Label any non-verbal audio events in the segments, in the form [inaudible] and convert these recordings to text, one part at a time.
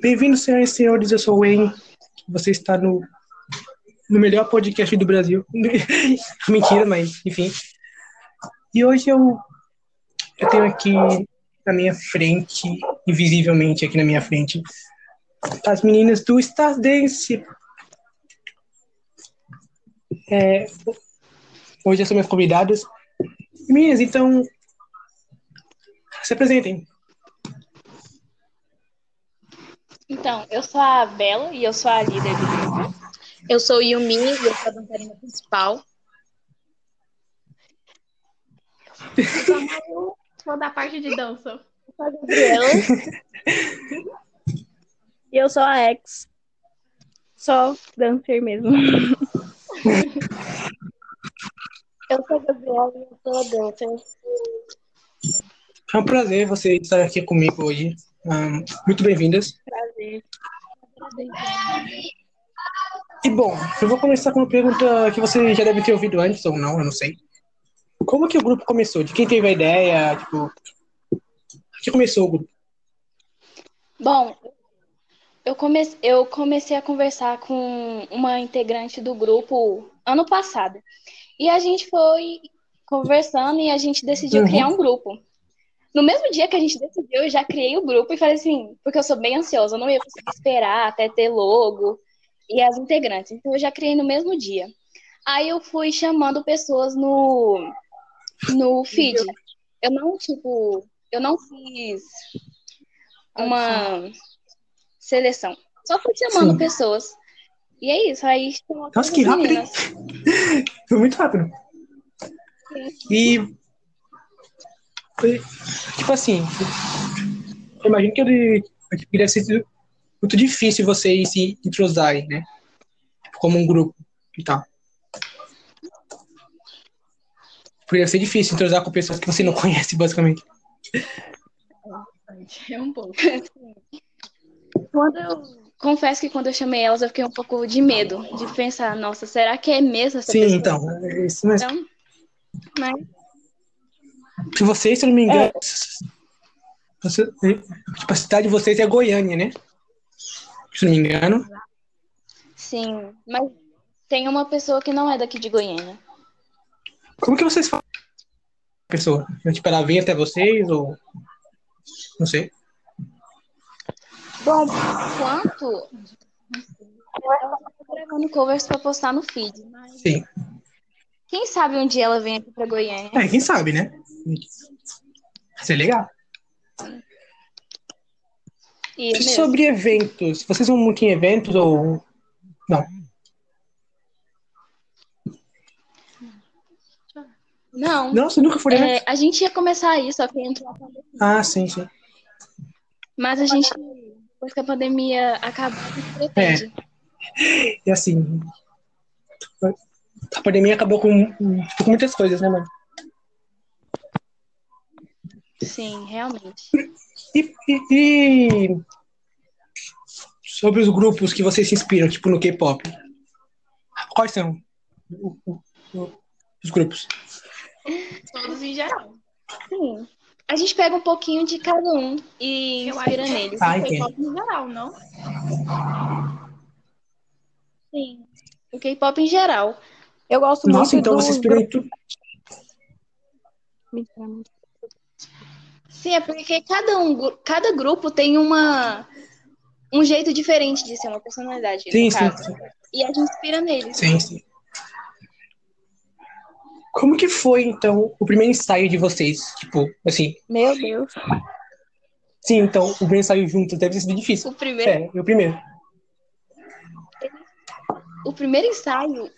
Bem-vindos, senhoras e senhores, eu sou o Wayne. Você está no, no melhor podcast do Brasil. [laughs] Mentira, mas enfim. E hoje eu, eu tenho aqui na minha frente, invisivelmente aqui na minha frente, as meninas do Stars Dance. É, hoje são minhas convidadas. Meninas, então, se apresentem. Então, eu sou a Bela e eu sou a líder do grupo. Eu sou Yumi e eu sou a dançarina principal. Eu sou da parte de dança. Eu sou a Gabriela. E eu sou a ex. Só dancer mesmo. Eu sou a Gabriela e eu sou a dancer. É um prazer você estar aqui comigo hoje. Um, muito bem-vindas. Prazer. E bom, eu vou começar com uma pergunta que você já deve ter ouvido antes ou não, eu não sei. Como que o grupo começou? De quem teve a ideia? Tipo, que começou o grupo? Bom, eu, comece, eu comecei a conversar com uma integrante do grupo ano passado. E a gente foi conversando e a gente decidiu Uhum. criar um grupo. No mesmo dia que a gente decidiu, eu já criei o grupo e falei assim, porque eu sou bem ansiosa, eu não ia conseguir esperar até ter logo e as integrantes. Então eu já criei no mesmo dia. Aí eu fui chamando pessoas no no feed. Eu não, tipo, eu não fiz uma seleção. Só fui chamando Sim. pessoas. E é isso, aí Nossa, que rápido. [laughs] Foi muito rápido. E. foi- Tipo assim. Eu imagino que ele, que deve ser muito difícil vocês se entrosarem, né? Como um grupo e tal. Porque deve ser difícil entrosar com pessoas que você não [laughs] conhece, basicamente. É um pouco. Quando eu confesso que quando eu chamei elas, eu fiquei um pouco de medo de pensar, nossa, será que é mesmo essa Sim, pessoa? então. É isso mesmo. Então, mas Se vocês, se eu não me engano. você- tipo, a cidade de vocês é Goiânia, né? Se eu não me engano. sim, mas tem uma pessoa que não é daqui de Goiânia. Como que vocês falam? Pessoa? Tipo, ela vem até vocês ou. Não sei. Bom, enquanto ela tá gravando covers pra postar no feed, mas Sim. Quem sabe um dia ela vem aqui pra Goiânia. É, quem sabe, né? Vai ser legal. E mesmo. sobre eventos, vocês vão muito em eventos ou. Não. Não, Não, você nunca foi é, a gente ia começar isso, só que entrou a pandemia. Ah, sim, sim. Mas a gente, depois que a pandemia acabar, a gente pretende. E assim. A pandemia acabou com, com muitas coisas, né, mano? Sim, realmente. E, e- e sobre os grupos que vocês se inspiram, tipo no K-pop. Quais são os grupos? Todos em geral. Sim. A gente pega um pouquinho de cada um e Eu inspira que- neles. Ah, Foi entendo. pop em geral, não? Sim. O K-pop em geral. Eu gosto Nossa, muito então do você inspirou em tudo. grupo. Sim, é porque cada um, cada grupo tem uma um jeito diferente de ser uma personalidade, Sim, sim, sim. E a gente inspira neles. Sim, sim. Como que foi, então, o primeiro ensaio de vocês? Tipo, assim, Meu Deus. sim, então, o primeiro ensaio juntos deve ter sido difícil. O primeiro, É, eu primeiro. o primeiro ensaio,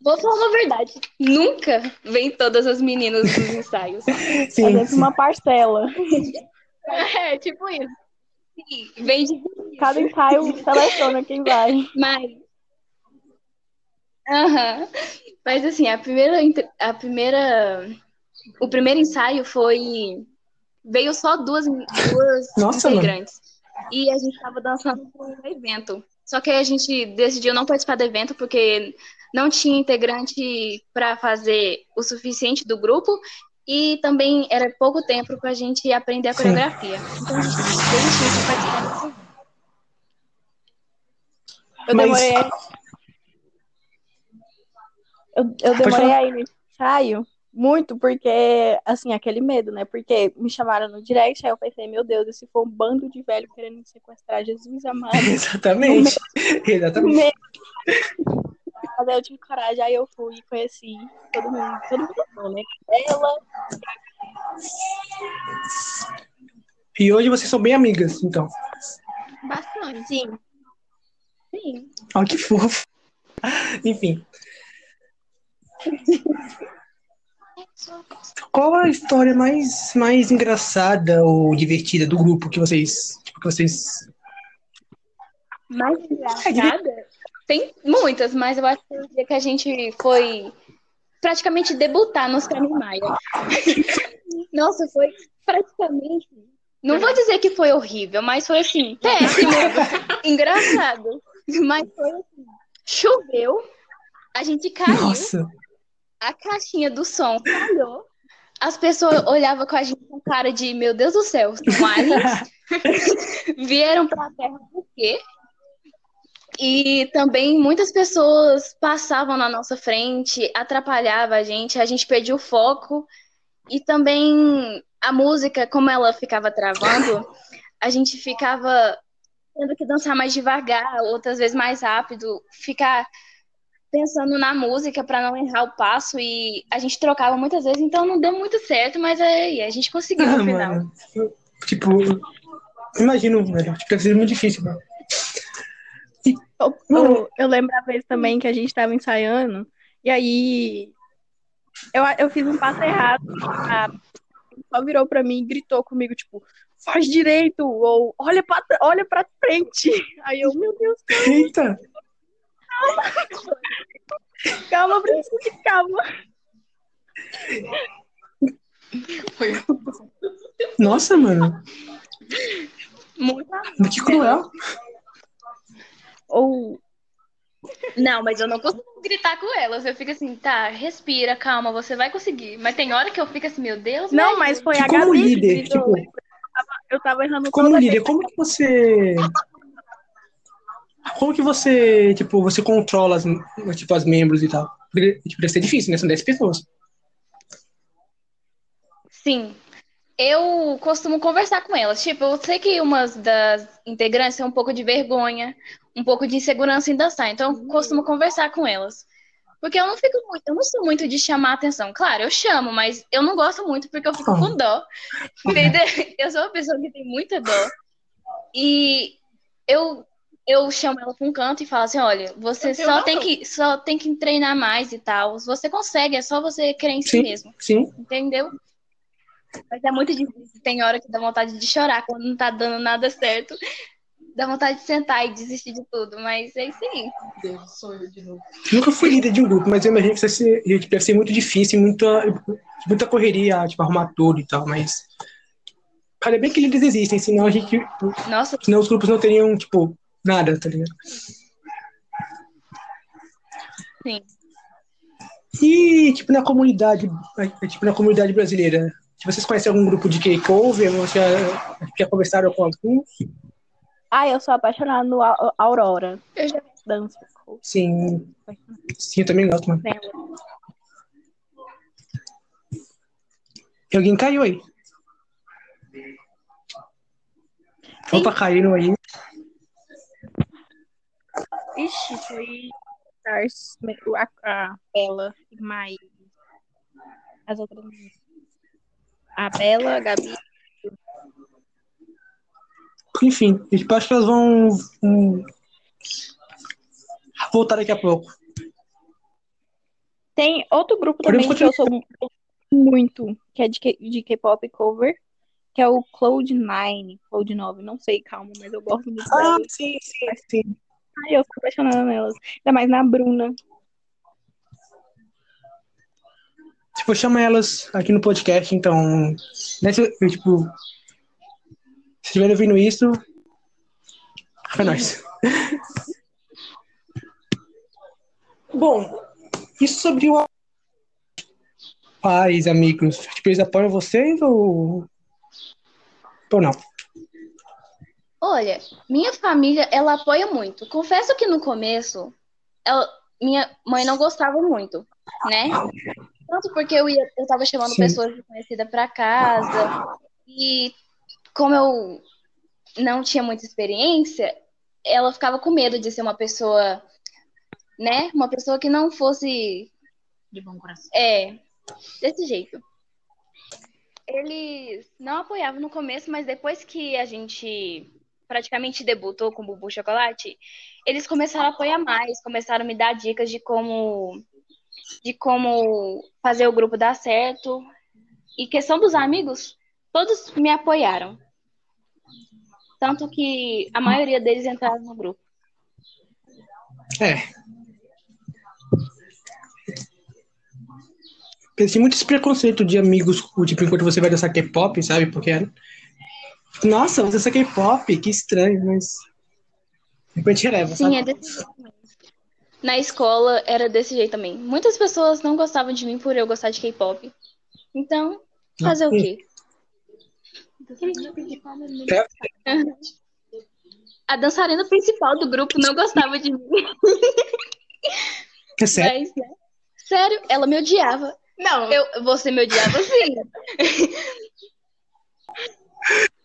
vou falar uma verdade, nunca vem todas as meninas dos ensaios. É [laughs] Sim, sempre sim. uma parcela. [laughs] É, tipo isso. Sim, vem de Cada ensaio seleciona quem vai. Mas. Aham. Mas assim, a primeira, a primeira. O primeiro ensaio foi. Veio só duas, duas Nossa, mano. integrantes. E a gente tava dançando para um evento. Só que aí a gente decidiu não participar do evento porque não tinha integrante para fazer o suficiente do grupo E também era pouco tempo pra gente aprender a Sim. coreografia. Então a gente desistiu de participar. Eu Mas- demorei. Eu, eu Pode demorei aí no ensaio muito, porque, assim, aquele medo, né? Porque me chamaram no direct, aí eu pensei, meu Deus, esse for um bando de velho querendo me sequestrar, Jesus amado. [laughs] Exatamente. [laughs] Exatamente. Medo. Mas aí eu tive coragem, aí eu fui e conheci todo mundo. Todo mundo né? Ela, E hoje vocês são bem amigas, então. Bastante. sim. Sim. Olha que fofo. [laughs] Enfim. Qual a história mais, mais engraçada ou divertida do grupo que vocês. Tipo, que vocês. Mais engraçada? Tem muitas, mas eu acho que o dia que a gente foi praticamente debutar no Sami Maia. [laughs] Nossa, foi praticamente. Não vou dizer que foi horrível, mas foi assim, péssimo, [laughs] engraçado. Mas foi assim. Choveu, a gente caiu, Nossa! A caixinha do som falhou. As pessoas olhavam com a gente com cara de, meu Deus do céu, são aliens. [laughs] Vieram pra Terra por quê? E também muitas pessoas passavam na nossa frente, atrapalhava a gente, a gente perdia o foco. E também a música, como ela ficava travando, a gente ficava tendo que dançar mais devagar, outras vezes mais rápido, ficar pensando na música para não errar o passo e a gente trocava muitas vezes, então não deu muito certo, mas aí a gente conseguiu no Ah, final. mano. Tipo, imagino, velho. Tipo, deve muito difícil, mano. Eu, eu, eu lembro a vez também que a gente tava ensaiando, e aí eu, eu fiz um passo errado. A só virou pra mim e gritou comigo, tipo, faz direito, ou olha pra, olha pra frente. [laughs] Aí eu, meu Deus, Eita! [laughs] calma, príncipe, calma. Nossa, mano. Muito Que cruel. Ou Não, mas eu não consigo gritar com elas. Eu fico assim, tá, respira, calma, você vai conseguir. Mas tem hora que eu fico assim, meu Deus, Não, mas foi a Como Gabi que líder, tipo, Eu tava errando como líder, como que você. Como que você, tipo, você controla as, tipo, as membros e tal? Porque, Tipo, deve ser difícil, né? São 10 pessoas. Sim. Eu costumo conversar com elas. Tipo, eu sei que umas das integrantes têm um pouco de vergonha, um pouco de insegurança em dançar. Então, eu costumo conversar com elas. Porque eu não fico muito, eu não sou muito de chamar atenção. Claro, eu chamo, mas eu não gosto muito porque eu fico com dó. [laughs] Entendeu? Eu sou uma pessoa que tem muita dó. E eu eu chamo ela para um canto e falo assim, olha, você só tem que só tem que treinar mais e tal. Você consegue, é só você crer em si Sim. mesmo. Sim. Entendeu? Mas é muito difícil. Tem hora que dá vontade de chorar quando não tá dando nada certo. Dá vontade de sentar e desistir de tudo. Mas é isso aí. Deus, sou eu de novo. Nunca fui líder de um grupo, mas eu imagino que deve ser, deve ser muito difícil, muita, muita correria, tipo, arrumar tudo e tal, mas. Cara, é bem que líderes existem, senão a gente. Nossa, Senão os grupos não teriam, tipo, nada, tá ligado? sim. E, tipo, na comunidade, é, tipo, na comunidade brasileira, se vocês conhecem algum grupo de K-Cover, ou já, já conversaram com alguns? Ah, eu sou apaixonada no Au- Aurora. Eu já- Dança. Sim. Sim, eu também gosto, mano. E alguém caiu aí. Opa, caíram aí. Ixi, foi a, a Bela e mais as outras meninas. A Bela, a Gabi. Enfim, acho que elas vão hum, voltar daqui a pouco. Tem outro grupo também que eu sou mu- muito, que é de K-pop cover, que é o Cloud9, Cloud9, não sei, calma, mas eu gosto muito Ah, sim, sim, sim. Ai, eu sou apaixonada nelas. Ainda mais na Bruna. Tipo, chama elas aqui no podcast, então. Se, eu, tipo. Se estiverem ouvindo isso. É nóis. [laughs] Bom, isso sobre o pais, amigos, tipo, eles apoiam vocês ou. Ou não? Olha, minha família, ela apoia muito. Confesso que no começo, ela- minha mãe não gostava muito, né? Tanto porque eu ia, eu tava chamando Sim. pessoas desconhecidas pra casa e como eu não tinha muita experiência, ela ficava com medo de ser uma pessoa, né? Uma pessoa que não fosse De bom coração. é, desse jeito. Eles não apoiavam no começo, mas depois que a gente praticamente debutou com Bubu Chocolate, eles começaram a apoiar mais, começaram a me dar dicas de como de como fazer o grupo dar certo. E questão dos amigos, todos me apoiaram. Tanto que a maioria deles entraram no grupo. É. Porque tem muito esse preconceito de amigos, tipo, enquanto você vai dançar K-pop, sabe? Porque. Nossa, você dança K-pop, que estranho, mas. Depois te releva, Sim, sabe? é desse jeito também. Na escola era desse jeito também. Muitas pessoas não gostavam de mim por eu gostar de K-pop. Então, fazer o quê? É, [laughs] A dançarina principal do grupo não gostava de mim. é sério. Mas, né? Sério, ela me odiava. Não, Eu, você me odiava sim. [laughs]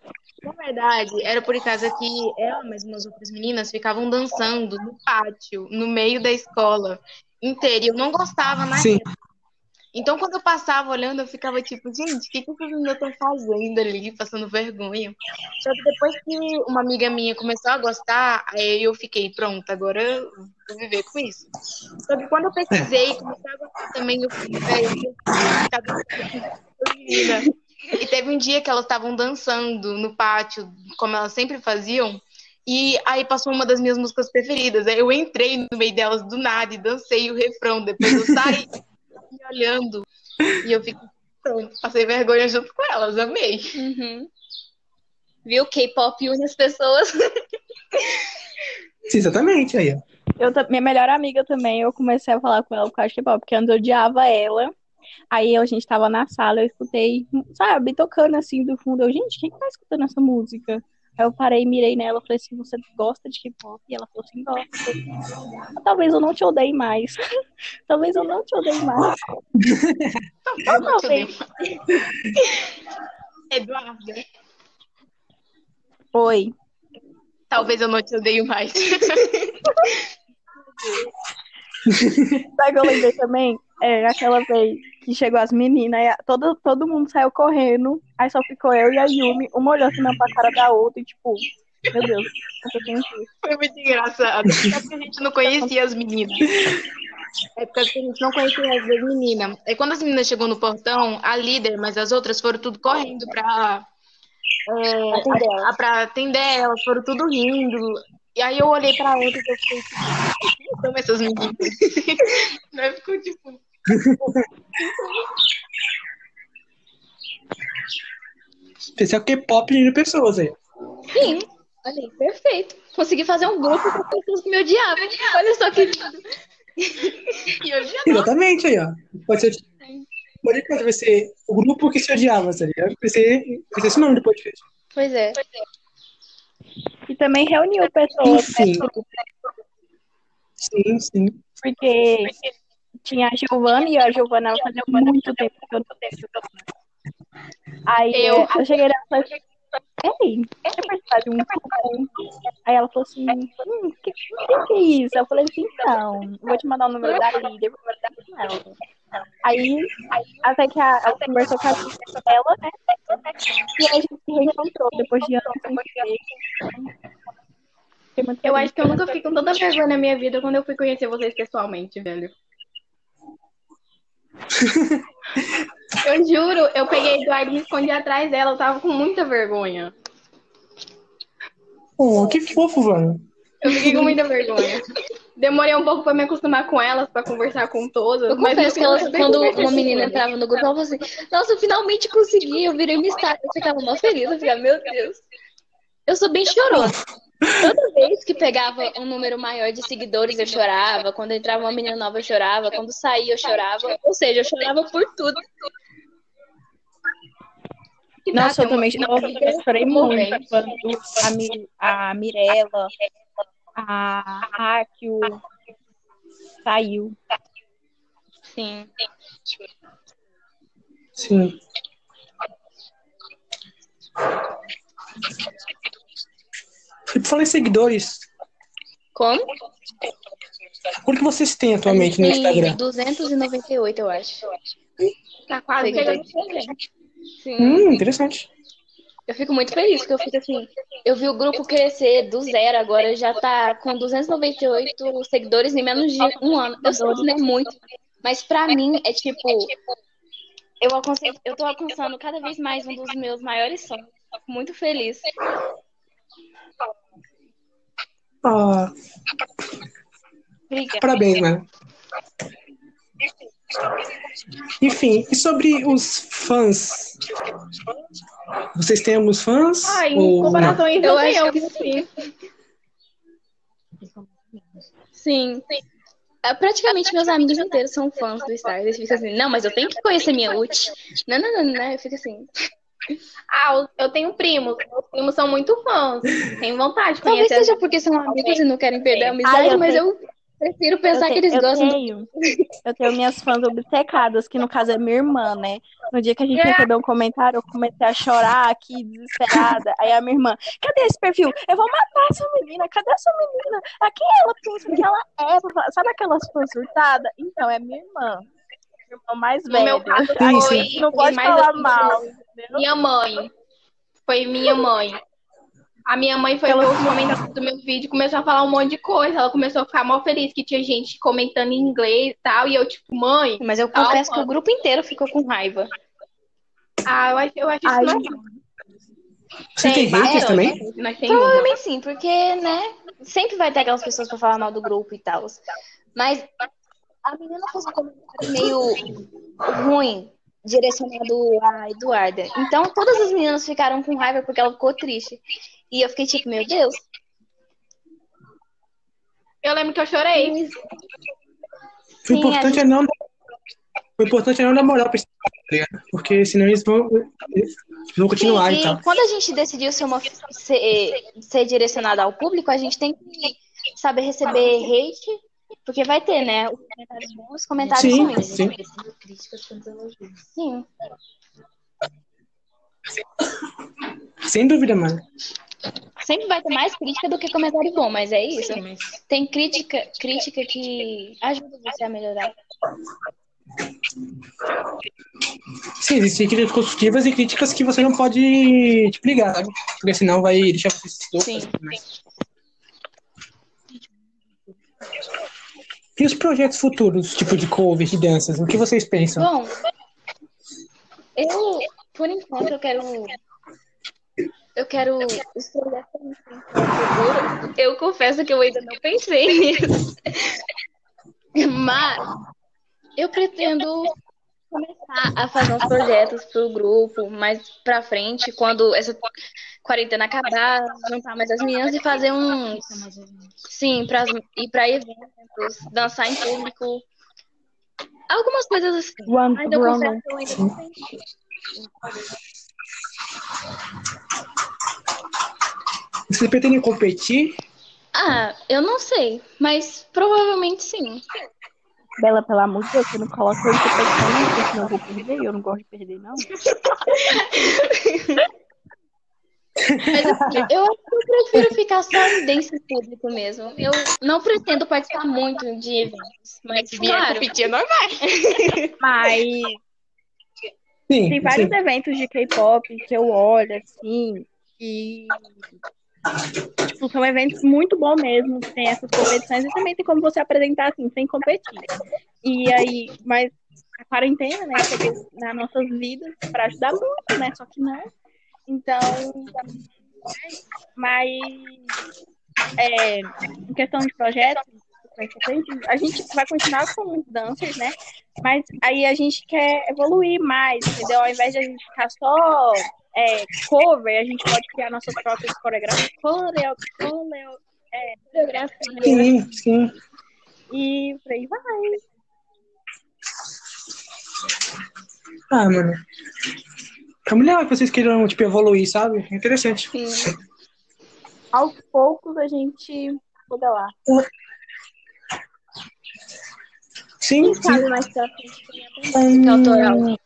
na verdade, era por causa que ela, mas umas outras meninas, ficavam dançando no pátio, no meio da escola inteira. E eu não gostava na Sim. Então, quando eu passava olhando, eu ficava tipo, gente, o que, que essas meninas estão fazendo ali, passando vergonha? Só que depois que uma amiga minha começou a gostar, aí eu fiquei, pronto, agora eu vou viver com isso. Só que quando eu pesquisei, comecei a gostar também, eu fui, velho, eu ficar E teve um dia que elas estavam dançando no pátio, como elas sempre faziam, e aí passou uma das minhas músicas preferidas. Aí eu entrei no meio delas do nada e dancei o refrão. Depois eu saí [laughs] me olhando e eu fiquei pronto, passei vergonha junto com elas, amei. Uhum. Viu? K-pop une as pessoas. Sim, exatamente. Aí, ó. Eu, minha melhor amiga também, eu comecei a falar com ela por causa de K-pop, porque antes eu odiava ela. Aí a gente tava na sala, eu escutei, sabe, tocando assim do fundo. Eu, gente, quem que tá escutando essa música? Aí eu parei, mirei nela, falei assim, você gosta de K-pop? E ela falou assim, gosta. [laughs] "Ah, Talvez eu não te odeie mais. [laughs] Talvez eu não te odeie mais. [laughs] Eu odeio. Talvez. Eduarda, Oi. talvez eu não te odeio mais. Sabe o que eu lembrei também? É aquela vez que chegou as meninas, e todo, todo mundo saiu correndo, aí só ficou eu e a Yumi, uma olhando assim pra cara da outra e tipo, meu Deus. Foi muito engraçado. É porque a gente não conhecia as meninas. É porque a gente não conhecia as duas meninas. Aí quando as meninas chegou no portão, a líder, mas as outras foram tudo correndo pra, é, Atender a- pra atender elas, foram tudo rindo. E aí eu olhei pra outra e eu fiquei tipo, quem são essas meninas? Daí [laughs] ficou tipo, Especial K-pop de pessoas aí. Sim. Olha aí, perfeito. Consegui fazer um grupo com pessoas que me odiavam. Olha só que lindo. [laughs] e hoje Exatamente aí, ó. Pode ser. Pode vai ser o grupo que se odiava, tá ligado? Vai ser, vai ser esse nome do podcast. Pois é. E também reuniu pessoas, né? Enfim. Sim, sim. Porque tinha a Giovana e a Giovana ela fazia muito tempo que eu não tenho. Aí Eu- eu, cheguei nela e falei, ei, quer participar de um grupo? Aí ela falou assim, hum, que, que que é isso? Eu falei assim, então, vou te mandar o número da líder, vou mandar com ela. Aí, aí, até que a, ela conversou com a líder dela, né? E a gente se reencontrou depois de anos sem ver. Muito Eu acho que eu nunca fiquei com tanta vergonha na minha vida quando eu fui conhecer vocês pessoalmente, velho. Eu juro, eu peguei a Eduardo e me escondi atrás dela, eu tava com muita vergonha. Oh, que fofo, mano. Eu fiquei com muita vergonha. Demorei um pouco pra me acostumar com elas, pra conversar com todas. Eu mas confesso que no ela, final, quando uma menina entrava no grupo, ela falou assim: Nossa, eu finalmente consegui. Eu virei uma estátua. Eu ficava mó feliz. Eu ficava, meu Deus. Eu sou bem chorosa. Toda vez que pegava um número maior de seguidores, eu chorava. Quando entrava uma menina nova, eu chorava. Quando saía, eu chorava. Ou seja, eu chorava por tudo. Nossa, eu também eu chorei muito quando a, Mi- a Mirella, a Ráquio saiu. Sim. Sim. E Falei em seguidores. Como? Quanto que vocês têm atualmente no Instagram? 298, eu acho. Tá quase chegando a 300. Sim. Hum, interessante. Eu fico muito feliz, porque eu fico assim, eu vi o grupo crescer do zero, agora já tá com 298 seguidores em menos de um ano. Eu que é muito, mas pra mim é tipo, eu, eu tô alcançando cada vez mais um dos meus maiores sonhos. Fico muito feliz. Ah, Obrigada. parabéns, mano. Enfim, e sobre os fãs? Vocês têm alguns fãs? Ah, em ou comparação a isso, Eu tenho que sim. Sim. É, Praticamente meus amigos inteiros são fãs do Star. Eles ficam assim, não, mas eu tenho que conhecer minha ult. Não, não, não, não. Eu fico assim. Ah, eu tenho primos. Meus primos são muito fãs. Tenho vontade de Talvez conhecer. seja porque são amigos e não querem perder a amizade, eu mas tenho- eu prefiro pensar eu que eles eu gostam. Tenho, eu tenho minhas fãs obcecadas, que no caso é minha irmã, né? No dia que a gente É. recebeu um comentário, eu comecei a chorar aqui, desesperada. Aí a minha irmã, cadê esse perfil? Eu vou matar essa menina, cadê essa menina? A quem ela pensa que ela é? Sabe aquelas fãs surtadas? Então, é minha irmã. Minha irmã mais No velha. meu caso, Sim, sim. Não pode mais falar assim, mal, entendeu? Minha mãe. Foi minha mãe. A minha mãe foi Ela- os comentários do meu vídeo e começou a falar um monte de coisa. Ela começou a ficar mó feliz que tinha gente comentando em inglês e tal. E eu, tipo, mãe, Mas eu confesso que o grupo inteiro ficou com raiva. ah, eu acho, eu acho isso Ai, normal. Você tem bastante. haters também? Temos. Provavelmente sim, porque, né? Sempre vai ter aquelas pessoas pra falar mal do grupo e tal. Mas a menina fez um comentário meio ruim, direcionado a Eduarda. Então todas as meninas ficaram com raiva porque ela ficou triste. E eu fiquei tipo, meu Deus. Eu lembro que eu chorei. O Sim, importante a é não. O importante é não dar moral pra esse tá ligado? Porque senão eles vão, eles vão continuar Sim, e tal. e quando a gente decidiu ser, uma, ser, ser direcionada ao público, a gente tem que saber receber hate, porque vai ter, né? Os comentários bons, os comentários Sim, ruins. sim. críticas com elogios. Sim. Sem dúvida, mano. Sempre vai ter mais crítica do que comentário bom, mas é isso. Tem crítica, crítica que ajuda você a melhorar. Sim, existem críticas construtivas e críticas que você não pode tipo, ligar, sabe? Porque senão vai deixar você Sim. louco. E os projetos futuros, tipo de cover, de danças, o que vocês pensam? Bom, eu, por enquanto, eu quero. Eu quero os projetos. Eu confesso que eu ainda não pensei nisso. Mas eu pretendo começar a fazer uns projetos pro grupo mais pra frente, quando essa quarentena acabar, juntar mais as meninas e fazer uns. Sim, pra, ir pra eventos, dançar em público. Algumas coisas assim. One, Mas eu confesso que eu ainda não pensei. Vocês pretendem competir? Ah, eu não sei, mas provavelmente sim. Bela, pelo amor de Deus, você não coloca competição, não, porque senão eu vou perder. Eu não gosto de perder, não. Mas assim, eu acho que eu prefiro ficar só em dance público mesmo. Eu não pretendo participar muito de eventos, mas claro, competir é normal. Mas Sim, tem vários sim. eventos de K-pop que eu olho, assim, e tipo, são eventos muito bons mesmo, tem essas competições, e também tem como você apresentar assim, sem competir. E aí, mas a quarentena, né, chegou nas nossas vidas para ajudar muito, né? Só que não. Então, mas é, em questão de projetos, a gente vai continuar com os dancers, né? Mas aí a gente quer evoluir mais, entendeu? Ao invés de a gente ficar só é, cover, a gente pode criar nossas próprias coreografias. Coreo, coreo, fotografia. Sim, sim. E por aí vai. Ah, mano. É muito legal que vocês queiram, tipo, evoluir, sabe? É interessante. Sim. Aos poucos a gente muda lá. Sim, Quem sim. sabe mais pra frente tem até música autoral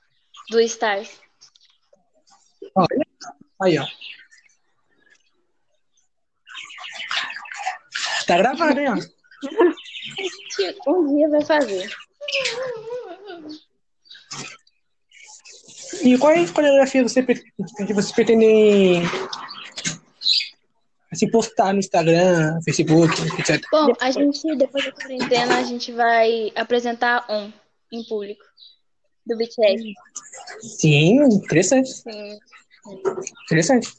do Stars. Olha. Aí, ó. Tá gravado, hein, ó. [laughs] Um dia vai fazer. E qual é a coreografia você, que vocês pretendem assim, postar no Instagram, Facebook, etc? Bom, a gente, depois da quarentena, a gente vai apresentar um em público do BTS. Sim, interessante. Sim. Interessante.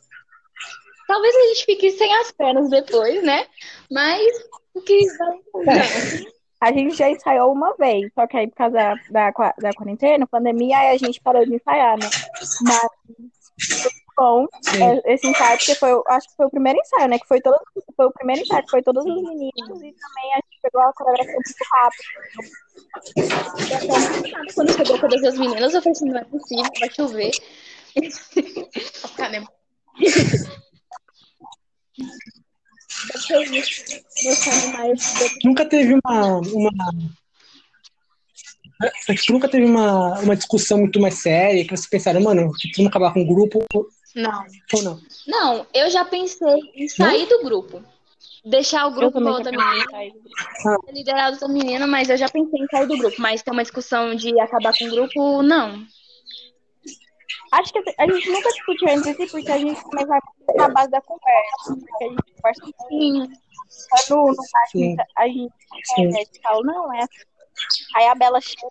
Talvez a gente fique sem as pernas depois, né? Mas o que. [laughs] A gente já ensaiou uma vez, só que aí por causa da, da, da quarentena, pandemia, aí a gente parou de ensaiar, né? Mas foi bom Sim. é, esse ensaio, porque foi, acho que foi o primeiro ensaio, né? Que foi, todo, foi o primeiro ensaio, que foi todos os meninos, e também a gente pegou a coreografia muito rápido. Quando chegou todas as meninas, eu falei assim: não é possível, vai chover. Tá, Nunca teve uma. uma... tipo, Nunca teve uma, uma discussão muito mais séria que vocês pensaram, mano, tipo, vamos acabar com o grupo Não. ou não? Não, eu já pensei em sair do grupo. Deixar o grupo com outra menina, ser liderado outra menina, mas eu já pensei em sair do grupo. Mas ter uma discussão de acabar com o grupo, não. Acho que a gente nunca discutiu entre si, porque a gente também vai muito na base da conversa. Porque a gente conversa Sim. só no, no Sim. a gente, Sim. é, a gente fala, não, é assim. Aí a Bela chega.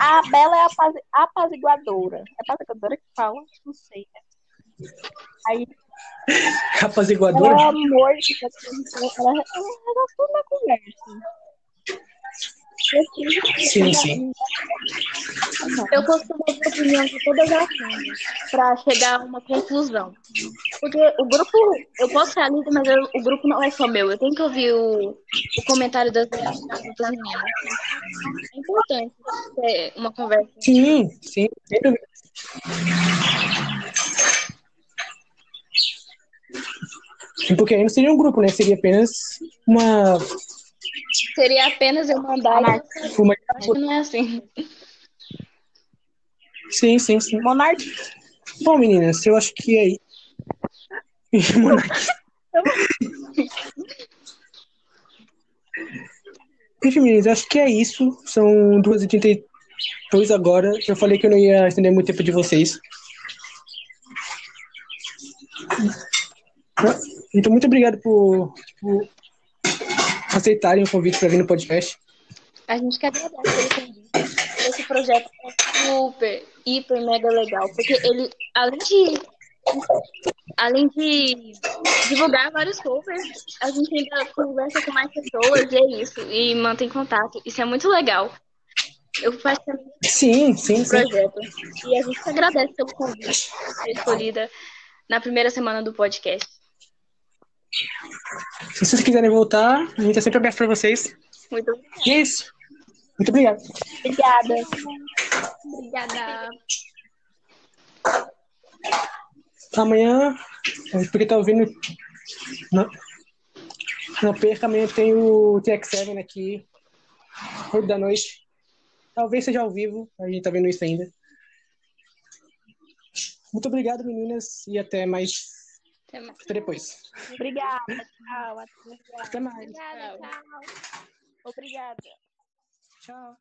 A Bela é a apaz- apaziguadora. É apaziguadora que fala? Não sei. né? Aí ela é Rapaziguadora? o amor de Deus, ela, ela resolve na conversa. Sim, sim. Eu costumo a opinião de todas as meninas pra chegar a uma conclusão. Porque o grupo, eu posso ser a líder, mas eu- o grupo não é só meu. Eu tenho que ouvir o, o comentário das, das meninas. É importante ter uma conversa. Sim, sim. Porque aí não seria um grupo, né? Seria apenas uma. Seria apenas eu mandar. Acho que não é assim. Sim, sim, sim. Monarca. Bom, meninas, eu acho que é. [laughs] Monarquia. Enfim, meninas, acho que é isso. São 2h32 agora. Eu falei que eu não ia estender muito tempo de vocês. Então, muito obrigado por, por aceitarem o convite para vir no podcast. A gente quer agradece pelo convite. Esse projeto é super, hiper, mega legal. Porque ele, além de. Além de divulgar vários covers, a gente ainda conversa com mais pessoas e é isso. E mantém contato. Isso é muito legal. Eu participei Sim, sim, sim. projeto. E a gente agradece pelo convite escolhida na primeira semana do podcast. Se vocês quiserem voltar, a gente é sempre aberto para vocês. Muito obrigada. E é isso. Muito obrigado. Obrigada. Obrigada. Amanhã, porque tá ouvindo. Não, não perca, amanhã tem o TX7 aqui, 8 da noite. Talvez seja ao vivo, a gente tá vendo isso ainda. Muito obrigado, meninas, e até mais. Até mais. Até depois. Obrigada. Tchau. Até. Até mais. Obrigada, tchau. Obrigada. Tchau.